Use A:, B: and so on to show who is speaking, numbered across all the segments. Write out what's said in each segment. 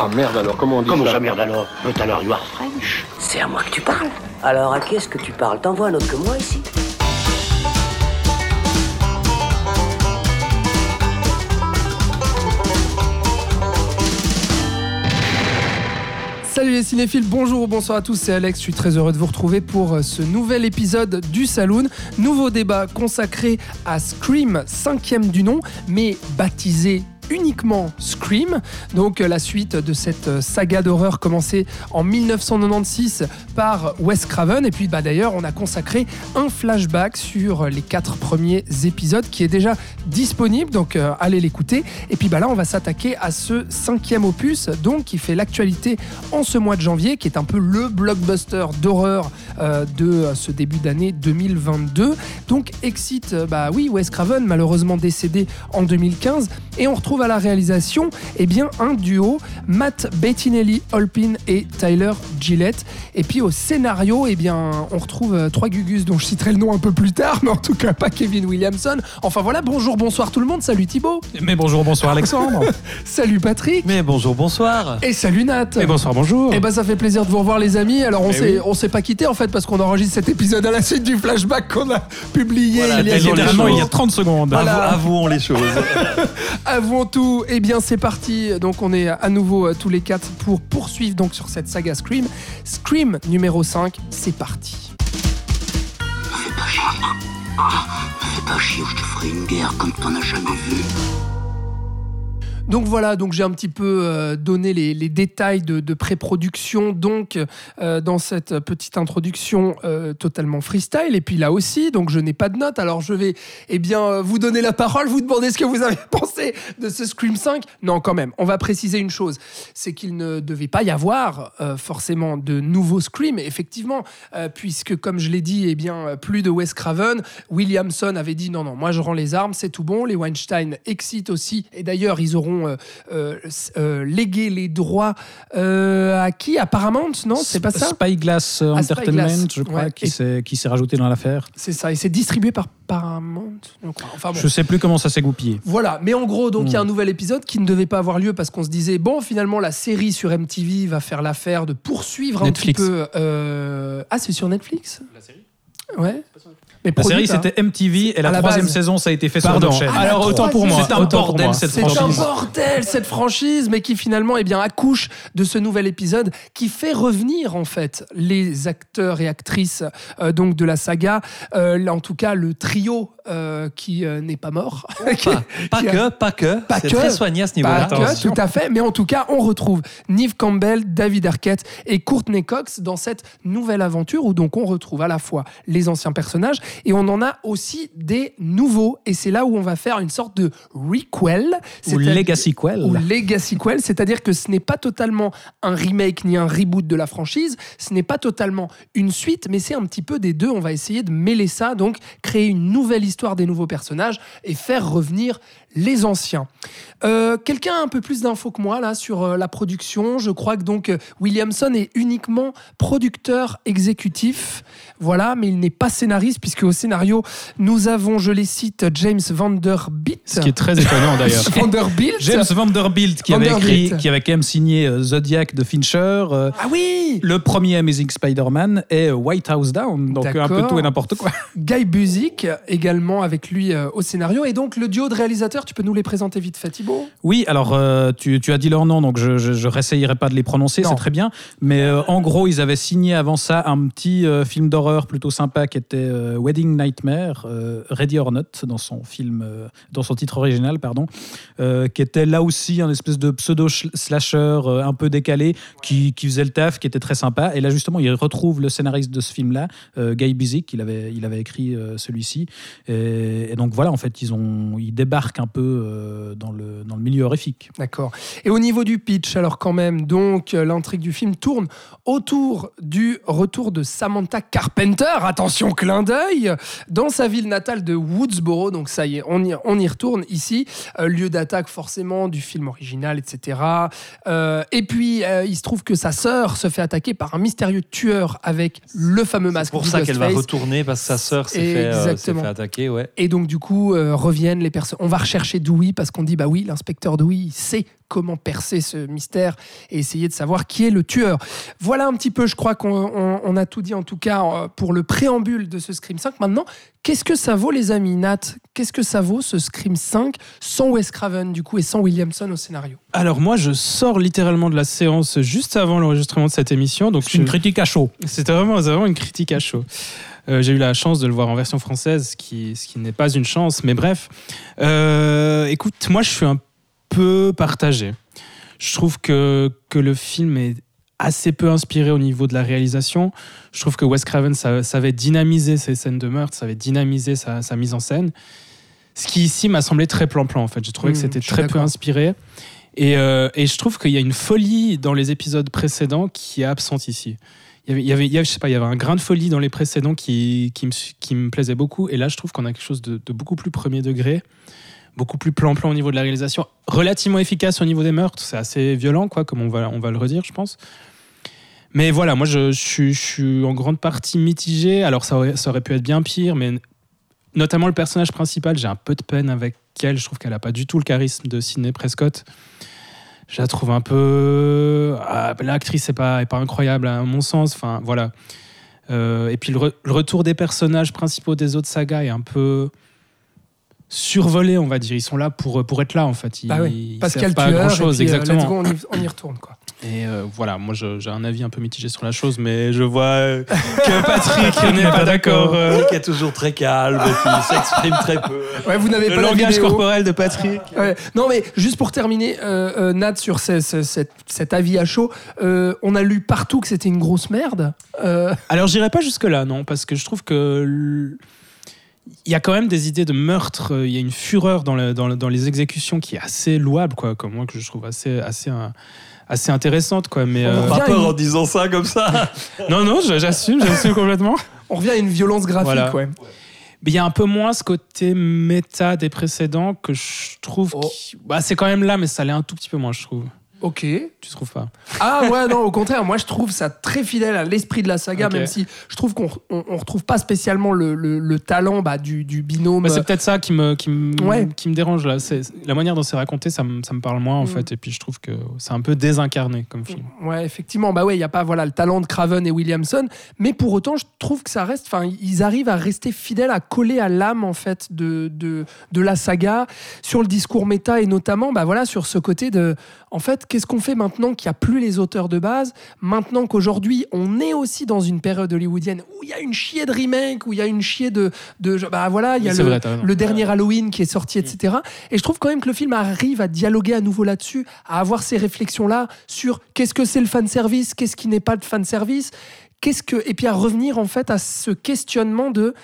A: Ah merde alors, comment on dit
B: Comment
A: ça
B: ça, merde alors But alors, you are French.
C: C'est à moi que tu parles. Alors à qui est-ce que tu parles? T'envoies un autre que moi ici
D: Salut les cinéphiles, bonjour ou bonsoir à tous, c'est Alex, je suis très heureux de vous retrouver pour euh, ce nouvel épisode du Saloon. Nouveau débat consacré à Scream, cinquième du nom, mais baptisé uniquement Scream, donc euh, la suite de cette euh, saga d'horreur commencée en 1996 par Wes Craven. Et puis bah, d'ailleurs, on a consacré un flashback sur les quatre premiers épisodes qui est déjà disponible, donc euh, allez l'écouter. Et puis bah, là, on va s'attaquer à ce cinquième opus, donc qui fait l'actualité en ce mois de janvier, qui est un peu le blockbuster d'horreur euh, de euh, ce début d'année 2022. Donc excite, euh, bah oui, Wes Craven, malheureusement décédé en 2015, et on retrouve à la réalisation eh bien, un duo, Matt Bettinelli Holpin et Tyler Gillette. Et puis au scénario, eh bien, on retrouve euh, trois gugus dont je citerai le nom un peu plus tard, mais en tout cas pas Kevin Williamson. Enfin voilà, bonjour, bonsoir tout le monde, salut Thibaut,
E: Mais bonjour, bonsoir Alexandre.
D: salut Patrick,
E: Mais bonjour, bonsoir.
D: et salut Nat.
E: Et bonsoir, bonjour.
D: Eh ben ça fait plaisir de vous revoir les amis. Alors on s'est
E: oui.
D: on s'est pas quitté en fait parce qu'on enregistre cet épisode à la suite du flashback qu'on a publié
E: Voilà,
D: il y a
E: il y a 30 secondes.
D: Voilà.
E: avouons les choses.
D: Avouons tout. Eh bien c'est parti. Donc on est à nouveau euh, tous les quatre pour poursuivre donc sur cette saga Scream. Scream numéro 5, c'est parti.
B: Fais pas chier. Ah, fais pas chier ou je te ferai une guerre comme t'en as jamais vu.
D: Donc voilà, donc j'ai un petit peu euh, donné les, détails de, pré-production. Donc euh, dans cette petite introduction euh, totalement freestyle. Et puis là aussi donc je n'ai pas de notes. Alors je vais eh bien vous donner la parole, vous demander ce que vous avez pensé de ce Scream 5. Non quand même, on va préciser une chose, c'est qu'il ne devait pas y avoir forcément de nouveaux Scream effectivement puisque comme je l'ai dit eh bien plus de Wes Craven, Williamson avait dit non non, moi je rends les armes, c'est tout bon, les Weinstein excitent aussi. Et d'ailleurs ils auront euh, euh, euh, légué les droits euh, à qui? À Paramount, non? C'est pas ça?
E: Spyglass
D: Ah,
E: Entertainment,
D: Spyglass,
E: je crois,
D: ouais.
E: qui s'est qui s'est rajouté dans l'affaire.
D: C'est ça, et c'est distribué par Paramount, je crois. Enfin bon.
E: Je sais plus comment ça s'est goupillé.
D: Voilà, mais en gros, donc il y a un
E: Hmm.
D: nouvel épisode qui ne devait pas avoir lieu parce qu'on se disait, bon, finalement, la série sur MTV va faire l'affaire de poursuivre
E: Netflix.
D: un petit peu. euh, Ah, c'est sur Netflix? La série? Ouais.
E: La série,
D: hein.
E: c'était MTV et la,
D: la
E: troisième
D: base.
E: saison, ça a été fait
F: Pardon.
E: sur notre chaîne.
D: Ah,
F: Alors autant pour moi.
E: C'est un bordel cette
D: C'est un
E: franchise.
D: bordel cette franchise, mais qui finalement eh bien, accouche de ce nouvel épisode qui fait revenir en fait les acteurs et actrices euh, donc de la saga, Euh, en tout cas le trio euh, qui euh, n'est pas mort. Qui-
F: Pas, pas
D: qui a-
F: que, pas que.
D: Pas que.
F: très soigné à ce
D: Pas
F: niveau-là.
D: tout à fait, mais en tout cas, on retrouve Neve Campbell, David Arquette et Courtney Cox dans cette nouvelle aventure où donc on retrouve à la fois les anciens personnages et on en a aussi des nouveaux. Et c'est là où on va faire une sorte de requel.
E: Ou Legacy Quell.
D: ou Legacy Quell, c'est-à-dire que ce n'est pas totalement un remake ni un reboot de la franchise, ce n'est pas totalement une suite, mais c'est un petit peu des deux. On va essayer de mêler ça, donc créer une nouvelle histoire des nouveaux personnages et faire revenir les anciens. Euh, Quelqu'un a un peu plus d'infos que moi là sur euh, la production. Je crois que donc euh, Williamson est uniquement producteur exécutif, voilà, mais il n'est pas scénariste puisque au scénario nous avons, je les cite, James Vanderbilt.
E: Ce qui est très étonnant d'ailleurs.
D: Vanderbilt.
E: James Vanderbilt qui avait
D: Vanderbilt.
E: écrit, qui avait quand même signé Zodiac de Fincher, euh,
D: Ah oui
E: le premier Amazing Spider-Man et White House Down, donc un peu tout et n'importe quoi.
D: Guy Buzik également avec lui au scénario et donc le duo de réalisateurs tu peux nous les présenter vite fait Thibaut?
E: Oui, alors euh, tu, tu as dit leur nom, donc je, je réessayerai pas de les prononcer,
D: Non.
E: c'est très bien. Mais euh, en gros, ils avaient signé avant ça un petit euh, film d'horreur plutôt sympa qui était Wedding Nightmare, Ready or Not dans son film, dans son titre original, pardon, qui était là aussi un espèce de pseudo sh- slasher euh, un peu décalé qui, qui faisait le taf, qui était très sympa. Et là justement, ils retrouvent le scénariste de ce film-là, Guy Buzik, il avait, il avait écrit celui-ci. Et, et donc voilà, en fait, ils ont, ils débarquent un peu euh, dans le dans le milieu horrifique.
D: D'accord. Et au niveau du pitch, alors quand même, donc euh, l'intrigue du film tourne autour du retour de Samantha Carpenter, attention clin d'œil, dans sa ville natale de Woodsboro. Donc ça y est, on y, on y retourne ici, Euh, lieu d'attaque forcément du film original, etc. Euh, et puis euh, il se trouve que sa sœur se fait attaquer par un mystérieux tueur avec le fameux
F: C'est
D: masque.
F: pour
D: du
F: ça qu'elle va retourner parce que sa sœur s'est fait, euh, fait attaquer.
A: Ouais.
D: Et donc, du coup, euh, reviennent les personnes. On va rechercher Dewey parce qu'on dit, bah oui, l'inspecteur Dewey, il sait comment percer ce mystère et essayer de savoir qui est le tueur. Voilà un petit peu, je crois qu'on on- on a tout dit en tout cas euh, pour le préambule de ce Scream 5. Maintenant, qu'est-ce que ça vaut, les amis? Nat Qu'est-ce que ça vaut ce Scream 5 sans Wes Craven, du coup, et sans Williamson au scénario?
F: Alors moi, je sors littéralement de la séance juste avant l'enregistrement de cette émission, donc
E: C'est une critique à chaud.
F: C'était vraiment, vraiment une critique à chaud. Euh, J'ai eu la chance de le voir en version française, ce qui, ce qui n'est pas une chance, mais bref. Euh, écoute, moi je suis un peu partagé. Je trouve que, que le film est assez peu inspiré au niveau de la réalisation. Je trouve que Wes Craven sa- savait dynamiser ses scènes de meurtre, savait dynamiser sa, sa mise en scène. Ce qui ici m'a semblé très plan-plan en fait. J'ai trouvé que
D: Mmh,
F: c'était très peu inspiré. Et, euh, et je trouve qu'il y a une folie dans les épisodes précédents qui est absente ici. Y y avait, je sais pas, il y avait un grain de folie dans les précédents qui, qui, me, plaisait beaucoup. Et là, je trouve qu'on a quelque chose de, beaucoup plus premier degré, beaucoup plus plan-plan au niveau de la réalisation, relativement efficace au niveau des meurtres. C'est assez violent, quoi, comme on va, on va le redire, je pense. Mais voilà, moi, je, je suis, je suis en grande partie mitigé. Alors, ça aurait, ça aurait pu être bien pire, mais notamment le personnage principal, j'ai un peu de peine avec elle. Je trouve qu'elle n'a pas du tout le charisme de Sidney Prescott. Je la trouve un peu. ah, L'actrice n'est pas, incroyable, à mon sens. Enfin, voilà. Euh, et puis le retour des personnages principaux des autres sagas est un peu survolé, on va dire. Ils sont là pour, pour être là, en fait. Ils,
D: Bah oui,
F: ils
D: Pascal
F: pas à
D: tueur,
F: grand chose,
D: et puis, euh,
F: exactement.
D: let's go, on, y, on y retourne, quoi.
F: Et euh, voilà, moi j'ai un avis un peu mitigé sur la chose, mais je vois euh, que Patrick n'est pas d'accord. euh,
A: Patrick est toujours très calme et puis il s'exprime très peu.
D: Ouais, vous n'avez
F: le
D: pas
F: langage corporel de Patrick.
D: Ouais. Non, mais juste pour terminer, euh, euh, Nat, sur ce- ce- cet, cet avis à chaud, euh, on a lu partout que c'était une grosse merde. Euh,
F: Alors j'irai pas jusque-là, non, parce que je trouve que. l- Il y a quand même des idées de meurtre, euh, il y a une fureur dans, le- dans, le- dans les exécutions qui est assez louable, quoi, comme moi, que je trouve assez, assez, euh, assez intéressante, quoi. Mais,
D: On
F: euh,
A: Pas
D: à
A: peur
D: une-
A: en disant ça comme ça.
F: non, non, j'assume, j'assume complètement.
D: on revient à une violence graphique,
F: Voilà.
D: ouais.
F: Mais il y a un peu moins ce côté méta des précédents que je trouve.
D: Oh.
F: qui- Bah, c'est quand même là, mais ça l'est un tout petit peu moins, je trouve.
D: Ok.
F: Tu trouves pas
D: Ah ouais, non, au contraire, moi je trouve ça très fidèle à l'esprit de la saga, même si je trouve qu'on on, on retrouve pas spécialement le, le- le talent bah, du, du binôme.
F: Bah, c'est peut-être ça qui me, qui me,
D: Ouais.
F: qui me dérange là. C'est la manière dont c'est raconté, ça me, ça me parle moins en
D: Mm.
F: fait. Et puis je trouve que c'est un peu désincarné comme film.
D: Ouais, effectivement, bah ouais, il y a pas voilà le talent de Craven et Williamson, mais pour autant, je trouve que ça reste, enfin, ils arrivent à rester fidèles, à coller à l'âme en fait de, de de la saga sur le discours méta et notamment, bah voilà, sur ce côté de, en fait, qu'est-ce qu'on fait maintenant qu'il n'y a plus les auteurs de base, maintenant qu'aujourd'hui on est aussi dans une période hollywoodienne où il y a une chier de remake, où il y a une chier de, de bah voilà, il y a le,
F: vrai,
D: dernier Halloween qui est sorti, etc. Et je trouve quand même que le film arrive à dialoguer à nouveau là-dessus, à avoir ces réflexions-là sur qu'est-ce que c'est le fan service, qu'est-ce qui n'est pas de fan service, qu'est-ce que et puis à revenir en fait à ce questionnement de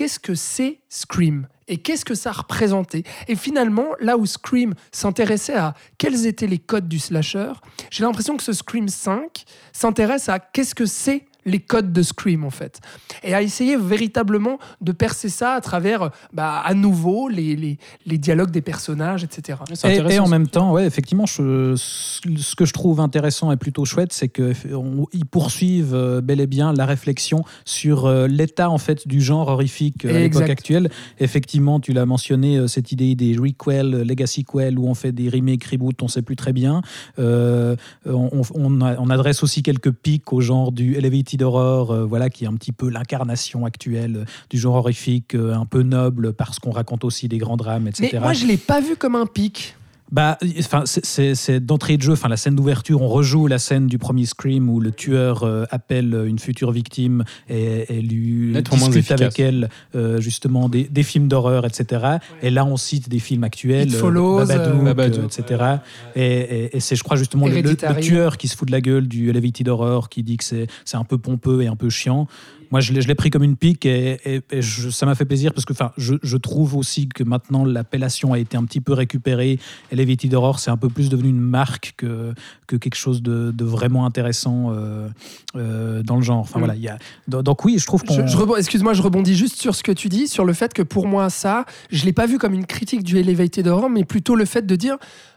D: qu'est-ce que c'est Scream et qu'est-ce que ça représentait. Et finalement, là où Scream s'intéressait à quels étaient les codes du slasher, j'ai l'impression que ce Scream 5 s'intéresse à qu'est-ce que c'est les codes de Scream en fait. Et à essayer véritablement de percer ça à travers bah, à nouveau les, les, les dialogues des personnages, etc.
F: C'est
E: Et, en même temps, ouais, effectivement, je- ce que je trouve intéressant et plutôt chouette, c'est qu'ils poursuivent euh, bel et bien la réflexion sur euh, l'état en fait du genre horrifique euh, à l'époque actuelle. Effectivement, tu l'as mentionné, euh, cette idée des requels, euh, legacy quels, où on fait des remakes, reboots, on sait plus très bien. Euh, on, on- on adresse aussi quelques pics au genre du elevated horror, euh, voilà, qui est un petit peu l'incarnation actuelle euh, du genre horrifique, euh, un peu noble parce qu'on raconte aussi des grands drames, etc.
D: Mais moi, je l'ai pas vu comme un pic.
E: Bah, enfin, c'est- c'est c'est d'entrée de jeu. Enfin, la scène d'ouverture, on rejoue la scène du premier Scream où le tueur euh, appelle une future victime et, et lui
F: Nettement moins
E: discute avec elle euh, justement des, des films d'horreur, etc. Et là, on cite des films actuels,
D: It
E: euh,
D: Follows,
E: Babadook,
D: euh,
F: Babadook,
E: etc. Et, et- et c'est, je crois, justement le, tueur qui se fout de la gueule du Elevated Horror, qui dit que c'est c'est un peu pompeux et un peu chiant. Moi, je l'ai pris comme une pique et, et- et je- ça m'a fait plaisir parce que enfin, je, je trouve aussi que maintenant l'appellation a été un petit peu récupérée. Elevated Horror, c'est un peu plus devenu une marque que, que quelque chose de, de vraiment intéressant euh, euh, dans le genre. Enfin,
D: Mm.
E: voilà, il y a, donc, oui, je trouve qu'on.
D: Excuse-moi, je rebondis juste sur ce que tu dis, sur le fait que pour moi, ça, je l'ai pas vu comme une critique du Elevated Horror, mais plutôt le fait de dire,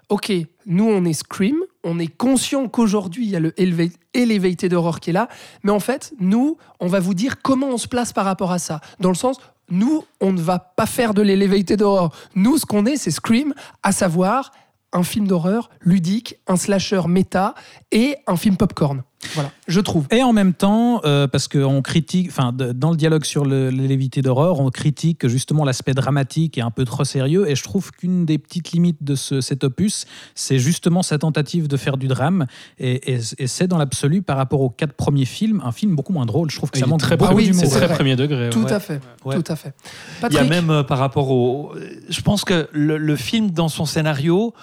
D: ok, nous on est Scream, on est conscient qu'aujourd'hui il y a le eleva- Elevated Horror qui est là, mais en fait, nous, on va vous dire comment on se place par rapport à ça. Dans le sens, nous, on ne va pas faire de l'elevated horror. Nous, ce qu'on est, c'est Scream, à savoir un film d'horreur ludique, un slasher méta et un film popcorn. Voilà, je trouve.
E: Et en même temps, euh, parce qu'on critique, enfin, dans le dialogue sur le- l'élévité d'horreur, on critique justement l'aspect dramatique et un peu trop sérieux. Et je trouve qu'une des petites limites de ce, cet opus, c'est justement sa tentative de faire du drame. Et, et- et c'est dans l'absolu, par rapport aux quatre premiers films, un film beaucoup moins drôle. Je trouve que
F: Il
E: ça manque
F: très,
E: beaucoup
D: Ah oui,
F: c'est très premier degré.
D: Tout
F: ouais.
D: à fait,
A: Ouais.
D: tout à fait.
A: Il y a même euh, par rapport au. Je pense que le, le film, dans son scénario,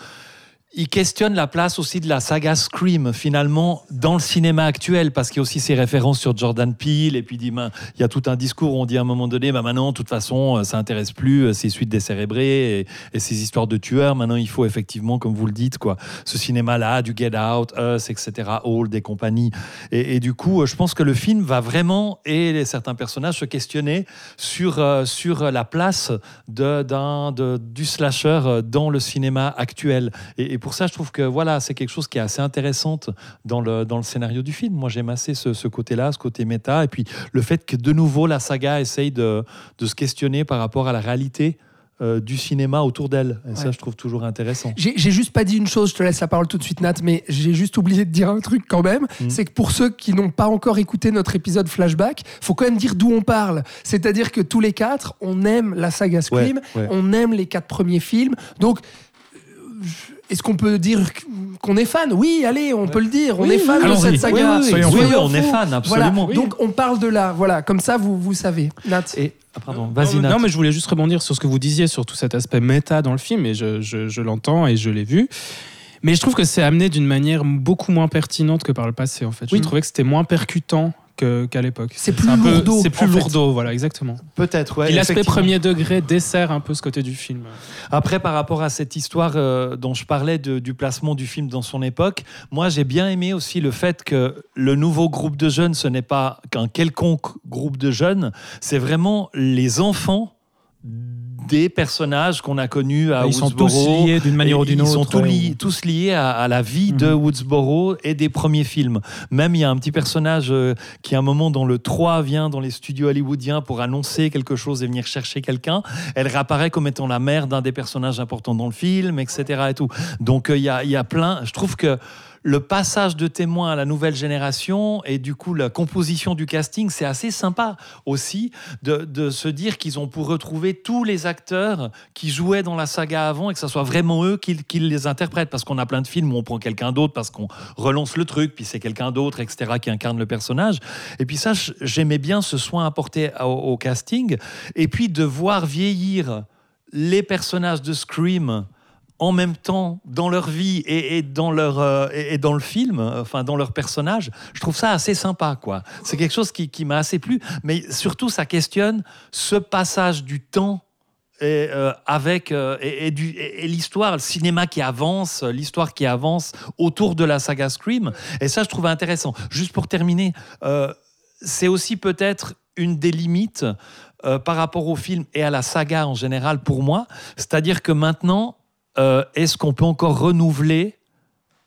A: il questionne la place aussi de la saga Scream, finalement, dans le cinéma actuel, parce qu'il y a aussi ses références sur Jordan Peele, et puis il ben, il y a tout un discours où on dit à un moment donné, ben, maintenant, de toute façon, euh, ça intéresse plus euh, ces suites décérébrées et, et ces histoires de tueurs. Maintenant, il faut effectivement, comme vous le dites, quoi, ce cinéma-là, du Get Out, Us, etc., Old et compagnie. Et, du coup, euh, je pense que le film va vraiment, et certains personnages, se questionner sur, sur la place de, du slasher dans le cinéma actuel. Et pour ça, je trouve que voilà, c'est quelque chose qui est assez intéressante dans le, dans le scénario du film. Moi, j'aime assez ce, ce côté-là, ce côté méta, et puis le fait que de nouveau, la saga essaye de, de se questionner par rapport à la réalité euh, du cinéma autour d'elle. Et ça, je trouve toujours intéressant.
D: J'ai juste pas dit une chose, je te laisse la parole tout de suite Nat, mais j'ai juste oublié de dire un truc quand même,
A: Mhm.
D: c'est que pour ceux qui n'ont pas encore écouté notre épisode flashback, faut quand même dire d'où on parle. C'est-à-dire que tous les quatre, on aime la saga Scream,
A: Ouais, ouais.
D: on aime les quatre premiers films, donc euh, est-ce qu'on peut dire qu'on est fan? Oui, allez, on peut le dire, on
F: Oui,
D: est fan
F: oui,
D: de cette saga.
A: Oui, oui,
E: Soyons
A: oui,
E: fous.
A: oui, on est fan,
D: Voilà,
A: absolument.
D: donc on parle de là, voilà, comme ça vous, vous savez. Nat
A: Et, ah, pardon,
F: Non,
A: vas-y,
F: non,
A: Nat.
F: mais je voulais juste rebondir sur ce que vous disiez sur tout cet aspect méta dans le film, et je, je- je l'entends et je l'ai vu. Mais je trouve que c'est amené d'une manière beaucoup moins pertinente que par le passé, en fait.
D: Oui.
F: Je trouvais que c'était moins percutant qu'à l'époque.
D: C'est plus lourdeau,
F: C'est plus lourdeau, voilà, exactement.
A: Peut-être, ouais.
F: et l'aspect premier degré dessert un peu ce côté du film.
A: Après, par rapport à cette histoire euh, dont je parlais de- du placement du film dans son époque, moi j'ai bien aimé aussi le fait que le nouveau groupe de jeunes, ce n'est pas qu'un quelconque groupe de jeunes, c'est vraiment les enfants des personnages qu'on a connus à
E: Ils sont tous
A: Woodsboro.
E: liés d'une manière ou d'une
A: Ils sont
E: autre.
A: tous liés, tous liés à, à la vie de
E: Mhm.
A: Woodsboro et des premiers films. Même il y a un petit personnage euh, qui, à un moment, dans le 3, vient dans les studios hollywoodiens pour annoncer quelque chose et venir chercher quelqu'un. Elle réapparaît comme étant la mère d'un des personnages importants dans le film, etc. Et tout. Donc euh, il y, a, il y a plein. Je trouve que le passage de témoin à la nouvelle génération et du coup la composition du casting, c'est assez sympa aussi de, se dire qu'ils ont pour retrouver tous les acteurs qui jouaient dans la saga avant et que ce soit vraiment eux qui, les interprètent. Parce qu'on a plein de films où on prend quelqu'un d'autre parce qu'on relance le truc, puis c'est quelqu'un d'autre, etc., qui incarne le personnage. Et puis ça, j'aimais bien ce soin apporté au casting. Et puis de voir vieillir les personnages de Scream en même temps dans leur vie et, dans leur euh, et, dans le film, enfin dans leur personnage, je trouve ça assez sympa quoi. C'est quelque chose qui, m'a assez plu, mais surtout ça questionne ce passage du temps et, euh, avec euh, et, du- et- l'histoire, le cinéma qui avance, l'histoire qui avance autour de la saga Scream. Et ça, je trouve intéressant. Juste pour terminer, c'est aussi peut-être une des limites par rapport au film et à la saga en général pour moi. C'est-à-dire que maintenant, euh, est-ce qu'on peut encore renouveler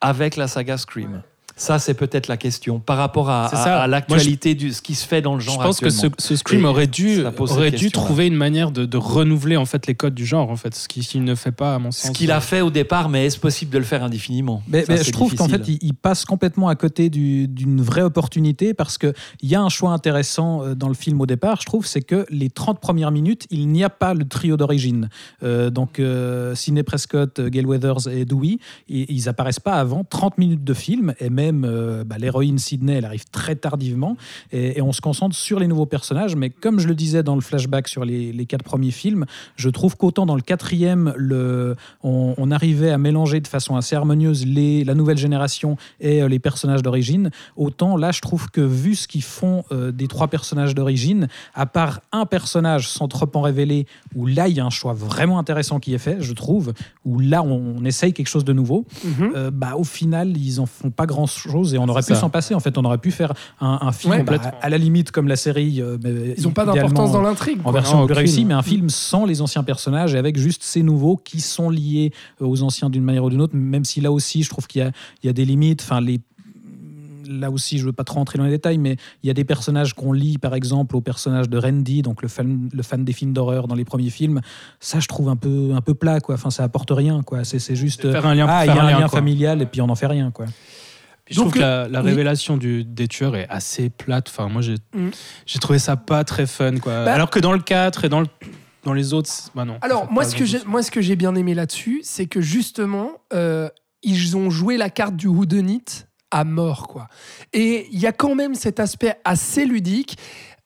A: avec la saga Scream? Ça, c'est peut-être la question par rapport à, à- à l'actualité de ce qui se fait dans le genre.
F: Je pense que ce, ce Scream
A: Et
F: aurait dû, aurait trouver une manière de, de renouveler en fait les codes du genre, en fait, ce qu'il ne fait pas à mon
A: Ce
F: sens.
A: qu'il a fait au départ, mais est-ce possible de le faire indéfiniment?
E: Mais,
A: Ça,
E: mais
A: c'est
E: je trouve qu'en fait, il, il passe complètement à côté du- d'une vraie opportunité parce qu'il y a un choix intéressant euh, dans le film au départ, je trouve, c'est que les 30 premières minutes, il n'y a pas le trio d'origine. Euh, donc, euh, Sidney Prescott, Gail Weathers et Dewey, i- ils apparaissent pas avant 30 minutes de film et même euh, bah, l'héroïne Sidney, elle arrive très tardivement et, et on se concentre sur les nouveaux personnages. Mais comme je le disais dans le flashback sur les, les quatre premiers films, je trouve qu'autant dans le quatrième, le, on, on arrivait à mélanger de façon assez harmonieuse les, la nouvelle génération et euh, les personnages d'origine, autant là, je trouve que vu ce qu'ils font euh, des trois personnages d'origine, à part un personnage sans trop en révéler, où là, il y a un choix vraiment intéressant qui est fait, je trouve, où là, on, on essaye quelque chose de nouveau, euh, bah, au final, ils en font pas grand-chose et on aurait pu s'en passer. En fait, on aurait pu faire un, un film
D: Ouais,
E: bah, à la limite comme la série. euh, mais
D: Ils n'ont pas d'importance dans l'intrigue.
E: en version
F: Non,
E: plus
F: aucune.
E: réussie, mais un film sans les anciens personnages et avec juste ces nouveaux qui sont liés euh, aux anciens d'une manière ou d'une autre, même si là aussi, je trouve qu'il y a, il y a des limites. Enfin, les, là aussi, je veux pas trop rentrer dans les détails, mais il y a des personnages qu'on lit, par exemple, au personnage de Randy, donc le fan, le fan des films d'horreur dans les premiers films. Ça, je trouve un peu, un peu plat, quoi. Enfin, ça apporte rien, quoi. C'est c'est juste.
F: Faire un lien
E: ah, il y
F: faire
E: a
F: un
E: un
F: lien,
E: familial et puis on n'en fait rien, quoi.
F: Puis je
D: Donc,
F: trouve que la, la
D: oui.
F: révélation du, des tueurs est assez plate. Enfin, moi, j'ai
D: Mm.
F: trouvé ça pas très fun. Quoi.
D: Bah-
F: Alors que dans le 4 et dans, le, dans les autres, bah non.
D: Alors,
F: c'est
D: moi
F: pas
D: ce, que j'ai,
F: grand-chose.
D: moi, ce que j'ai bien aimé là-dessus, c'est que justement, euh, ils ont joué la carte du whodunit à mort, quoi. Et il y a quand même cet aspect assez ludique.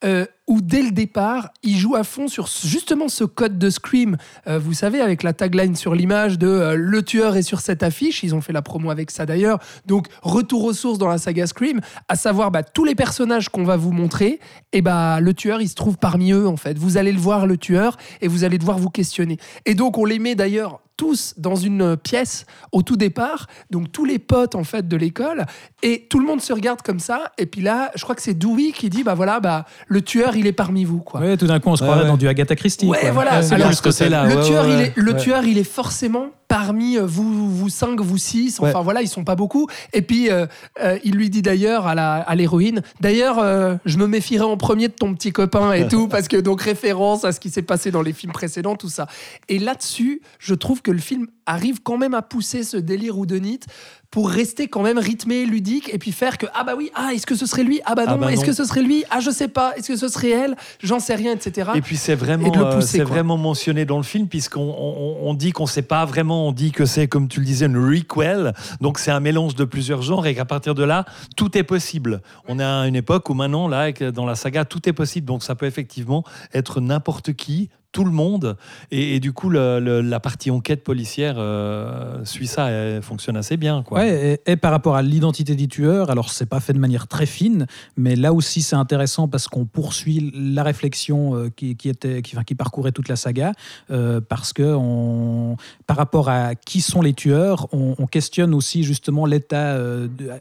D: euh, où dès le départ, ils jouent à fond sur justement ce code de Scream. Euh, vous savez, avec la tagline sur l'image de euh, Le tueur est sur cette affiche, ils ont fait la promo avec ça d'ailleurs. Donc, retour aux sources dans la saga Scream, à savoir bah, tous les personnages qu'on va vous montrer, et bah, le tueur, il se trouve parmi eux en fait. Vous allez le voir, le tueur, et vous allez devoir vous questionner. Et donc, on les met d'ailleurs tous dans une pièce au tout départ, donc tous les potes en fait de l'école, et tout le monde se regarde comme ça. Et puis là, je crois que c'est Dewey qui dit bah voilà, bah le tueur il est parmi vous quoi.
E: Ouais, tout d'un coup, on se croirait
A: ouais.
E: dans du Agatha Christie.
D: Ouais,
E: quoi.
D: voilà,
E: Ouais,
D: alors,
A: ce côté-là.
D: le
A: ouais,
D: tueur,
A: ouais,
D: il est, le tueur, il est forcément parmi euh, vous, vous cinq, vous six. Enfin
A: Ouais.
D: voilà, ils sont pas beaucoup. Et puis euh, euh, il lui dit d'ailleurs à la- à l'héroïne, d'ailleurs, euh, je me méfierais en premier de ton petit copain et tout, parce que donc référence à ce qui s'est passé dans les films précédents, tout ça. Et là-dessus, je trouve que le film arrive quand même à pousser ce délire houdonite pour rester quand même rythmé, ludique, et puis faire que ah bah oui, ah est-ce que ce serait lui, ah bah
A: Ah
D: non,
A: bah
D: est-ce
A: non.
D: que ce serait lui, ah je sais pas, est-ce que ce serait elle, j'en sais rien, etc.
A: Et puis c'est vraiment,
D: Et de le pousser,
A: c'est
D: quoi.
A: vraiment mentionné dans le film puisqu'on on, on dit qu'on sait pas vraiment, on dit que c'est comme tu le disais une requel, donc c'est un mélange de plusieurs genres et qu'à partir de là tout est possible. On est à une époque où maintenant là dans la saga tout est possible, donc ça peut effectivement être n'importe qui. Tout le monde et, et du coup la partie enquête policière euh, suit ça, elle fonctionne assez bien quoi.
E: Et, et par rapport à l'identité du tueur, alors c'est pas fait de manière très fine, mais là aussi c'est intéressant parce qu'on poursuit la réflexion euh, qui, était, qui, parcourait toute la saga, euh, parce que on, par rapport à qui sont les tueurs, on, on questionne aussi justement l'état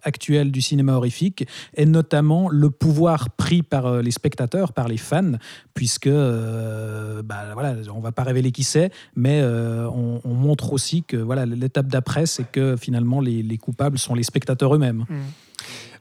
E: actuel du cinéma horrifique et notamment le pouvoir pris par les spectateurs, par les fans, puisque euh, bah, voilà, on va pas révéler qui c'est, mais euh, on, on montre aussi que voilà l'étape d'après, c'est que finalement les, les coupables sont les spectateurs eux-mêmes.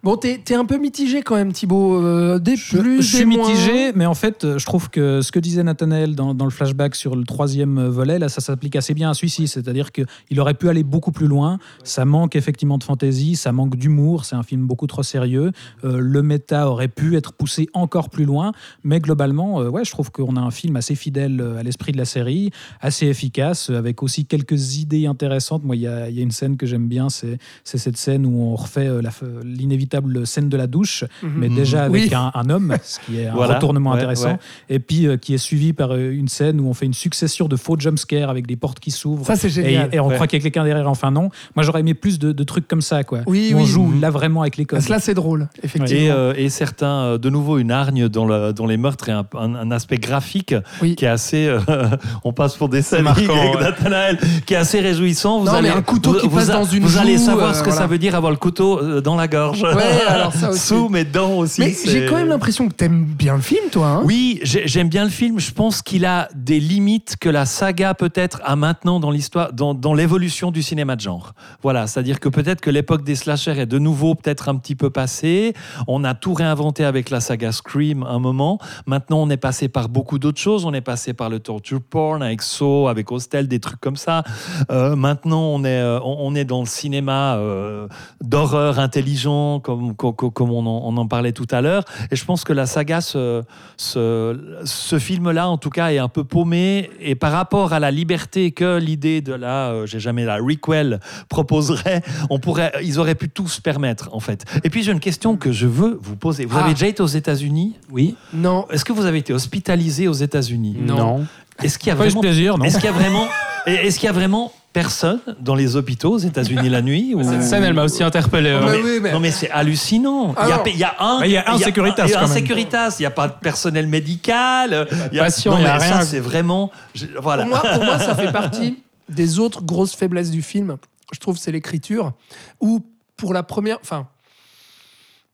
D: Bon, t'es t'es un peu mitigé quand même, Thibaut. euh, des
E: Je,
D: plus,
E: je
D: des
E: suis
D: moins.
E: mitigé, mais en fait, je trouve que ce que disait Nathanaël dans, dans le flashback sur le troisième volet, là, ça s'applique assez bien à celui-ci. C'est-à-dire qu'il aurait pu aller beaucoup plus loin. Ça manque effectivement de fantaisie, ça manque d'humour. C'est un film beaucoup trop sérieux. Euh, le méta aurait pu être poussé encore plus loin, mais globalement, euh, ouais, je trouve qu'on a un film assez fidèle euh, à l'esprit de la série, assez efficace, avec aussi quelques idées intéressantes. Moi, il y a, y a une scène que j'aime bien, c'est cette scène où on refait euh, scène de la douche,
D: Mhm.
E: mais déjà avec
D: Oui.
E: un, un homme, ce qui est un
A: Voilà.
E: retournement
A: Ouais,
E: intéressant,
A: ouais.
E: et puis euh, qui est suivi par euh, une scène où on fait une succession de faux jumpscares avec des portes qui s'ouvrent.
D: Ça, c'est
E: Et,
D: génial.
E: et on
A: Ouais.
E: croit qu'il y a quelqu'un derrière, enfin non. Moi, j'aurais aimé plus de, de trucs comme ça, quoi.
D: Oui,
E: Où on
D: oui.
E: joue là vraiment avec les codes.
D: Cela, c'est drôle, effectivement.
A: Et, euh, et certains, de nouveau, une hargne dans, le, dans les meurtres et un, un- un aspect graphique
D: Oui.
A: qui est assez. euh, on passe pour des scènes avec qui est assez réjouissant. Vous
D: Non,
A: allez,
D: mais un couteau
A: vous,
D: qui
A: vous
D: passe
A: a-
D: dans une
A: Vous allez
D: joue,
A: savoir
D: euh,
A: ce que
D: voilà.
A: ça veut dire avoir le couteau dans la gorge.
D: Ouais, alors ça aussi.
A: Sous, mais dedans aussi.
D: Mais j'ai quand même l'impression que t'aimes bien le film, toi. hein
A: Oui, j'ai- j'aime bien le film. Je pense qu'il a des limites que la saga peut-être a maintenant dans l'histoire, dans, dans l'évolution du cinéma de genre. Voilà, c'est-à-dire que peut-être que l'époque des slashers est de nouveau peut-être un petit peu passée. On a tout réinventé avec la saga Scream un moment. Maintenant, on est passé par beaucoup d'autres choses. On est passé par le torture porn avec Saw, avec Hostel, des trucs comme ça. Euh, maintenant, on est, euh, on, on est dans le cinéma euh, d'horreur intelligent, comme, comme, comme on, en, on en parlait tout à l'heure. Et je pense que la saga, ce, ce, ce film-là, en tout cas, est un peu paumé. Et par rapport à la liberté que l'idée de la, euh, j'ai jamais la requel proposerait, on pourrait, ils auraient pu tout se permettre, en fait. Et puis, j'ai une question que je veux vous poser. Vous
D: Ah.
A: avez déjà été aux États-Unis?
E: Oui.
D: Non.
A: Est-ce que vous avez été hospitalisé aux États-Unis?
F: Non.
A: Est-ce qu'il y a vraiment
E: plaisir, non
A: est-ce qu'il y a vraiment, est-ce qu'il y a vraiment personne dans les hôpitaux aux États-Unis la nuit ou-
F: Cette scène, elle m'a aussi interpellé.
D: Oh,
F: hein.
D: mais
A: mais-
D: oui, mais-
A: Non mais c'est hallucinant.
D: Ah
A: il, y a,
D: non.
A: il y a un,
E: il y a un Securitas,
A: il y a un. Securitas. Il n'y a pas de personnel médical. Il y a,
F: patient,
A: non,
F: il y a
A: ça
F: rien.
A: c'est vraiment. je- voilà.
D: Pour, moi, pour moi, ça fait partie des autres grosses faiblesses du film. Je trouve c'est l'écriture. Où, pour la première. Enfin.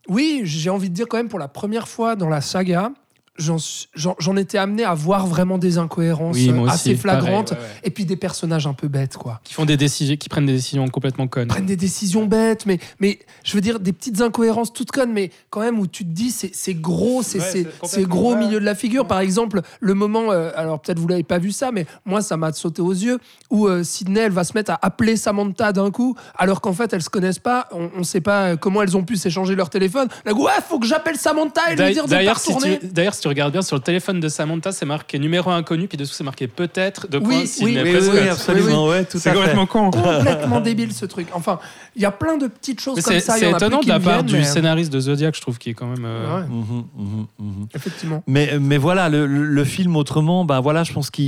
D: Oui, j'ai envie de dire quand même, pour la première fois dans la saga, j'en étais amené à voir vraiment des incohérences
F: Oui, moi aussi,
D: assez flagrantes
F: pareil, ouais, ouais.
D: et puis des personnages un peu bêtes quoi.
F: Qui font des décisions, qui prennent des décisions complètement connes.
D: prennent des décisions bêtes, mais, mais je veux dire des petites incohérences toutes connes, mais quand même où tu te dis c'est c'est gros, c'est
F: Ouais,
D: gros au
F: vrai.
D: milieu de la figure. Par exemple, le moment, euh, alors peut-être vous l'avez pas vu ça, mais moi ça m'a sauté aux yeux, où euh, Sydney elle va se mettre à appeler Samantha d'un coup, alors qu'en fait elles se connaissent pas, on, on sait pas euh, comment elles ont pu s'échanger leur téléphone. Là, ouais, faut que j'appelle Samantha et lui dire de pas
F: si,
D: retourner.
F: tu, si tu regardes bien sur le téléphone de Samantha, c'est marqué numéro inconnu, puis dessous c'est marqué peut-être de
D: Oui, oui, oui, oui,
A: absolument, ouais, tout
F: C'est complètement con.
D: complètement débile ce truc. Enfin, il y a plein de petites choses
F: Mais
D: comme
F: c'est
D: ça.
F: c'est étonnant de la part du
D: mais-
F: scénariste de Zodiac, je trouve, qui est quand même. euh,
D: Ouais,
A: Mhm, mhm, mhm.
D: effectivement.
A: Mais, mais voilà, le, le- le film autrement, ben voilà, je pense qu'il,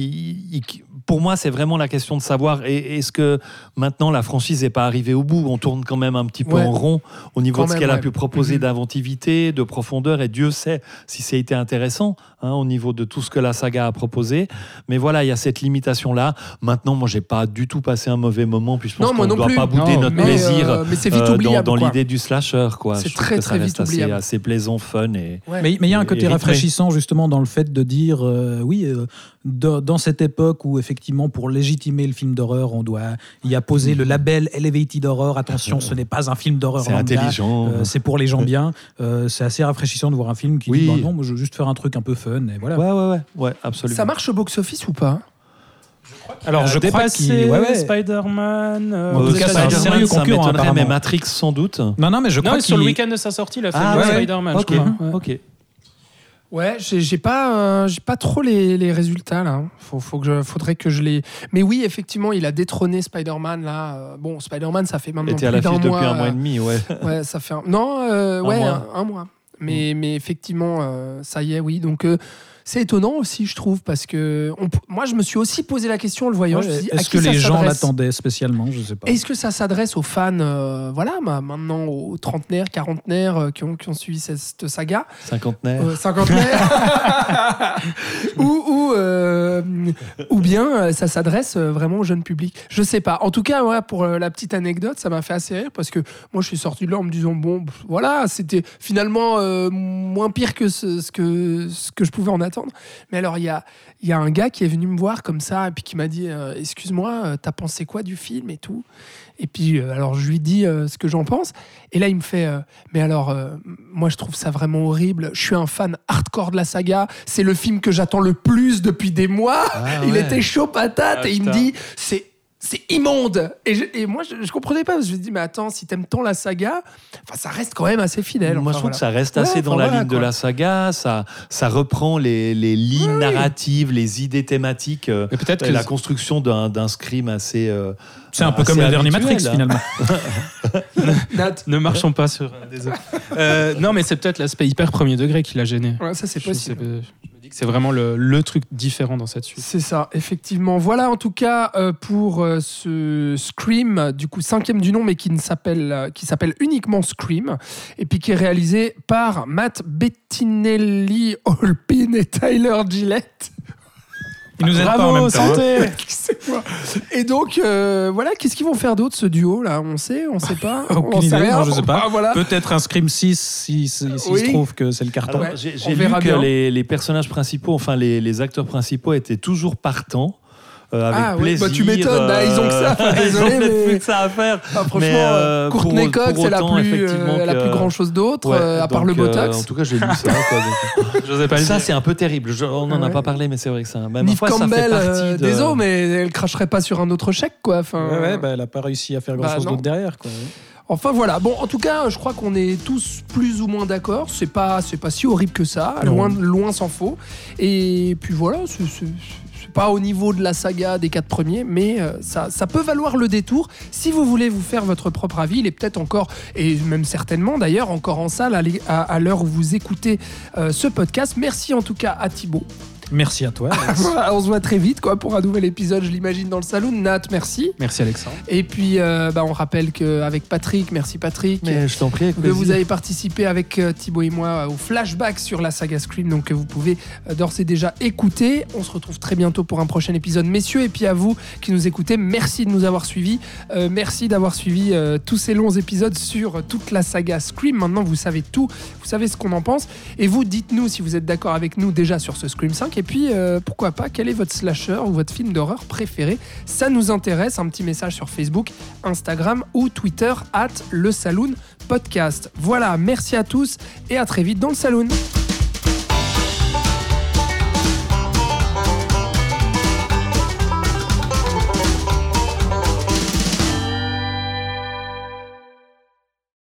A: il- pour moi, c'est vraiment la question de savoir est-ce que maintenant la franchise n'est pas arrivée au bout? On tourne quand même un petit peu
D: Ouais.
A: en rond au niveau
D: Quand
A: de ce qu'elle a pu proposer
D: Mhm.
A: d'inventivité, de profondeur, et Dieu sait si ça a été intéressant hein, au niveau de tout ce que la saga a proposé. Mais voilà, il y a cette limitation-là. Maintenant, moi, j'ai pas du tout passé un mauvais moment, puis je pense qu'on ne doit
D: plus.
A: pas bouder
F: Non,
A: notre
D: mais,
A: plaisir.
D: euh, mais c'est vite
A: euh, dans- l'idée du slasher, quoi.
D: C'est très,
A: que
D: très
A: ça
D: vite
A: reste assez, assez plaisant, fun et
D: Ouais.
E: Mais il y a un côté rafraîchissant justement dans le fait de dire, euh, oui, euh, dans, dans cette époque où effectivement pour légitimer le film d'horreur, on doit y apposer le label Elevated Horror. Attention, ce n'est pas un film d'horreur.
A: c'est intelligent.
E: Euh, c'est pour les gens bien. Euh, c'est assez rafraîchissant de voir un film qui
A: Oui.
E: dit bah non, moi je veux juste faire un truc un peu fun et voilà.
A: Ouais, ouais, ouais, ouais, absolument.
D: Ça marche au box-office ou pas?
E: Alors je crois
F: dépasser
E: qu'il ouais, ouais.
F: Spider-Man. euh,
E: En tout cas, c'est un sérieux concurrent,
A: mais. Matrix sans doute.
E: Non non mais je crois
F: Non, sur le week-end de sa sortie, il a fait
A: Ah ouais,
F: Spider-Man,
A: ok,
F: je crois. Ouais.
A: ok.
D: Ouais, j'ai pas, euh, j'ai pas trop les, les résultats là. Faut, faut que je, faudrait que je les. Mais oui, effectivement, il a détrôné Spider-Man là. Euh, Bon, Spider-Man, ça fait maintenant plus d'un
A: l'affiche depuis
D: mois.
A: un mois et
D: euh,
A: demi, ouais.
D: Ouais, ça fait un... non, euh,
A: Un
D: ouais,
A: mois.
D: un, un mois. Mais, mais effectivement, euh, ça y est, oui. Donc euh, c'est étonnant aussi, je trouve, parce que on moi, je me suis aussi posé la question en le voyant.
E: Ouais, Est-ce que les gens
D: s'adresse
E: l'attendaient spécialement? Je sais pas.
D: Est-ce que ça s'adresse aux fans, euh, voilà, ma- maintenant aux trentenaires, quarantenaires euh, qui, ont, qui ont suivi cette, saga,
A: Cinquantenaire.
D: euh, cinquantenaires, ou, ou, euh, ou bien euh, ça s'adresse euh, vraiment au jeune public Je sais pas. En tout cas, pour euh, la petite anecdote, ça m'a fait assez rire parce que moi, je suis sorti de là en me disant bon, voilà, c'était finalement moins pire que ce, que je pouvais en attendre. Mais alors, il y a, un gars qui est venu me voir comme ça et qui m'a dit excuse-moi, t'as pensé quoi du film et tout? Et puis, euh, alors, je lui dis euh, ce que j'en pense. Et là, il me fait euh, Mais alors, moi, je trouve ça vraiment horrible. Je suis un fan hardcore de la saga. C'est le film que j'attends le plus depuis des mois.
A: Ah,
D: il
A: ouais.
D: était chaud patate.
F: Ah,
D: et il me dit C'est. C'est immonde et, je- et moi je, je comprenais pas. Je me dis mais attends si t'aimes tant la saga, enfin ça reste quand même assez fidèle.
A: Moi,
D: Enfin,
A: je trouve
D: voilà.
A: que ça reste
D: Ouais,
A: assez dans
D: enfin,
A: la
D: voilà,
A: ligne de la saga. Ça, ça reprend les, les lignes
D: Oui.
A: narratives, les idées thématiques, euh,
F: peut-être
A: la construction d'un d'un scream assez. euh,
E: C'est un peu comme le dernier Matrix
A: hein.
E: finalement.
D: Nat.
F: ne marchons pas sur. euh, non, mais c'est peut-être l'aspect hyper premier degré qui l'a gêné.
D: Ouais, ça c'est possible.
F: C'est vraiment le, truc différent dans cette suite.
D: C'est ça, effectivement. Voilà en tout cas euh, pour euh, ce Scream, du coup cinquième du nom, mais qui s'appelle euh, qui s'appelle uniquement Scream, et puis qui est réalisé par Matt Bettinelli Holpin et Tyler Gillette.
E: Ils nous aident pas en même temps. hein.
D: Excusez-moi. Et donc euh, voilà, qu'est-ce qu'ils vont faire d'autre ce duo là? On sait, on sait pas, on
E: Aucune
D: sait
E: idée,
D: rien.
E: non, je sais pas.
D: Ah, voilà.
E: Peut-être un Scream 6 si, si, s'il
D: Oui.
E: se trouve que c'est le carton.
A: Alors,
D: Ouais,
A: j'ai
D: on
A: j'ai lu
D: verra
A: que
D: bien.
A: les, les personnages principaux, enfin les, les acteurs principaux étaient toujours partants. Euh, avec
D: Ah, oui, bah, tu m'étonnes, bah, ils ont que ça,
A: euh, ils
D: désolé,
A: ont peut-être
D: mais-
A: plus que ça à faire.
D: Ah, franchement,
A: Mais, euh,
D: Courtney
A: pour-
D: Cox,
A: pour
D: elle a plus, euh, elle a plus grand chose d'autre
A: Ouais,
D: euh, à part
A: donc,
D: le
A: euh,
D: Botox.
A: en tout cas, j'ai lu ça. quoi, donc.
F: J'osais pas le
A: ça, c'est un peu terrible. Je- on n'en a
D: Ouais.
A: pas parlé, mais c'est vrai que ça. Même
D: Neve
A: parfois, ça fait
D: Campbell,
A: partie de-
D: désolé, mais elle cracherait pas sur un autre chèque, quoi. Enfin,
E: Ouais, ouais, bah, elle a pas réussi à faire grand
D: Bah,
E: chose
D: non.
E: d'autre derrière. Quoi.
D: enfin voilà. Bon, en tout cas, je crois qu'on est tous plus ou moins d'accord. C'est pas, c'est pas si horrible que ça. Loin, loin s'en faut. Et puis voilà, c'est pas au niveau de la saga des quatre premiers, mais euh, ça, peut valoir le détour. Si vous voulez vous faire votre propre avis, il est peut-être encore, et même certainement d'ailleurs, encore en salle à l'heure où vous écoutez euh, ce podcast. Merci en tout cas à Thibaut.
E: Merci à toi.
D: On se voit très vite quoi pour un nouvel épisode, je l'imagine, dans le salon. Nat, merci.
F: Merci Alexandre.
D: Et puis, euh, bah, on rappelle qu'avec Patrick, merci Patrick.
A: Mais je t'en prie, avec
D: que vous avez participé avec euh, Thibaut et moi euh, au flashback sur la saga Scream, donc que vous pouvez euh, d'ores et déjà écouter. On se retrouve très bientôt pour un prochain épisode, messieurs. Et puis à vous qui nous écoutez, merci de nous avoir suivis. Euh, merci d'avoir suivi euh, tous ces longs épisodes sur toute la saga Scream. Maintenant, vous savez tout, vous savez ce qu'on en pense. Et vous, dites-nous si vous êtes d'accord avec nous déjà sur ce Scream 5. Et puis, euh, pourquoi pas, quel est votre slasher ou votre film d'horreur préféré? Ça nous intéresse. Un petit message sur Facebook, Instagram ou Twitter, at le Saloon Podcast. Voilà, merci à tous et à très vite dans le Saloon.